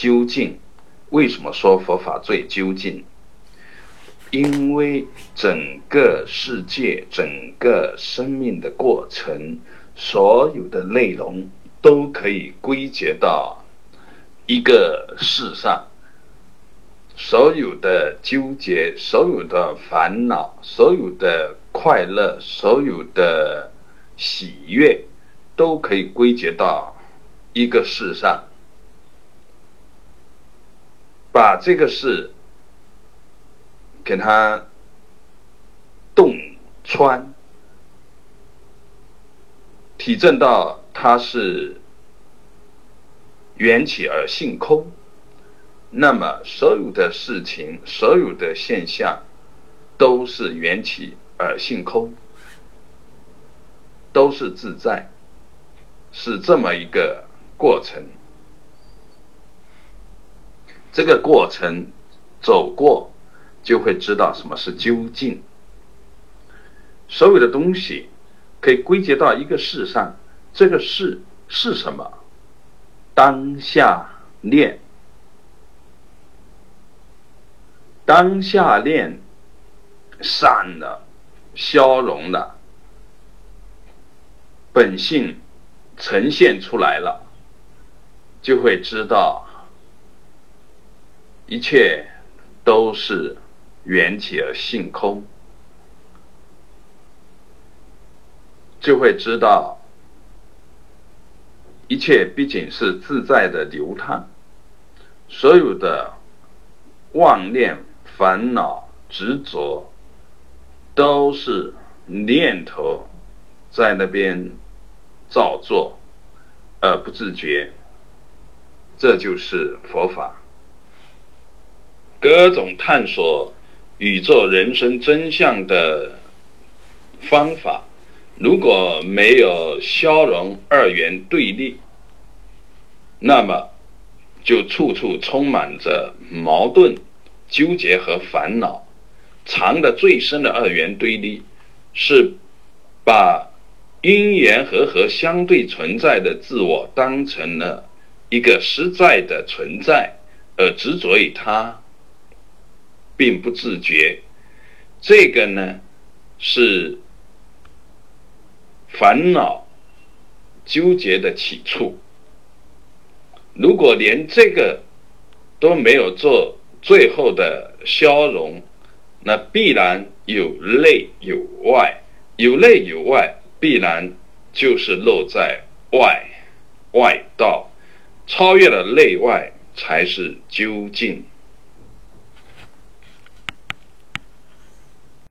究竟。为什么说佛法最究竟？因为整个世界、整个生命的过程，所有的内容都可以归结到一个事上。所有的纠结、所有的烦恼、所有的快乐、所有的喜悦，都可以归结到一个事上。把这个事给它洞穿，体证到它是缘起而性空，那么所有的事情、所有的现象都是缘起而性空，都是自在，是这么一个过程。这个过程走过，就会知道什么是究竟。所有的东西可以归结到一个事上，这个事是什么？当下念，当下念散了，消融了，本性呈现出来了，就会知道。一切都是缘起而性空，就会知道一切毕竟是自在的流淌，所有的妄念、烦恼、执着，都是念头在那边造作而不自觉，这就是佛法。各种探索宇宙人生真相的方法，如果没有消融二元对立，那么就处处充满着矛盾、纠结和烦恼。藏的最深的二元对立，是把因缘和合相对存在的自我当成了一个实在的存在，而执着于它。并不自觉，这个呢是烦恼纠结的起处。如果连这个都没有做最后的消融，那必然有内有外，有内有外，必然就是落在外外道，超越了内外才是究竟。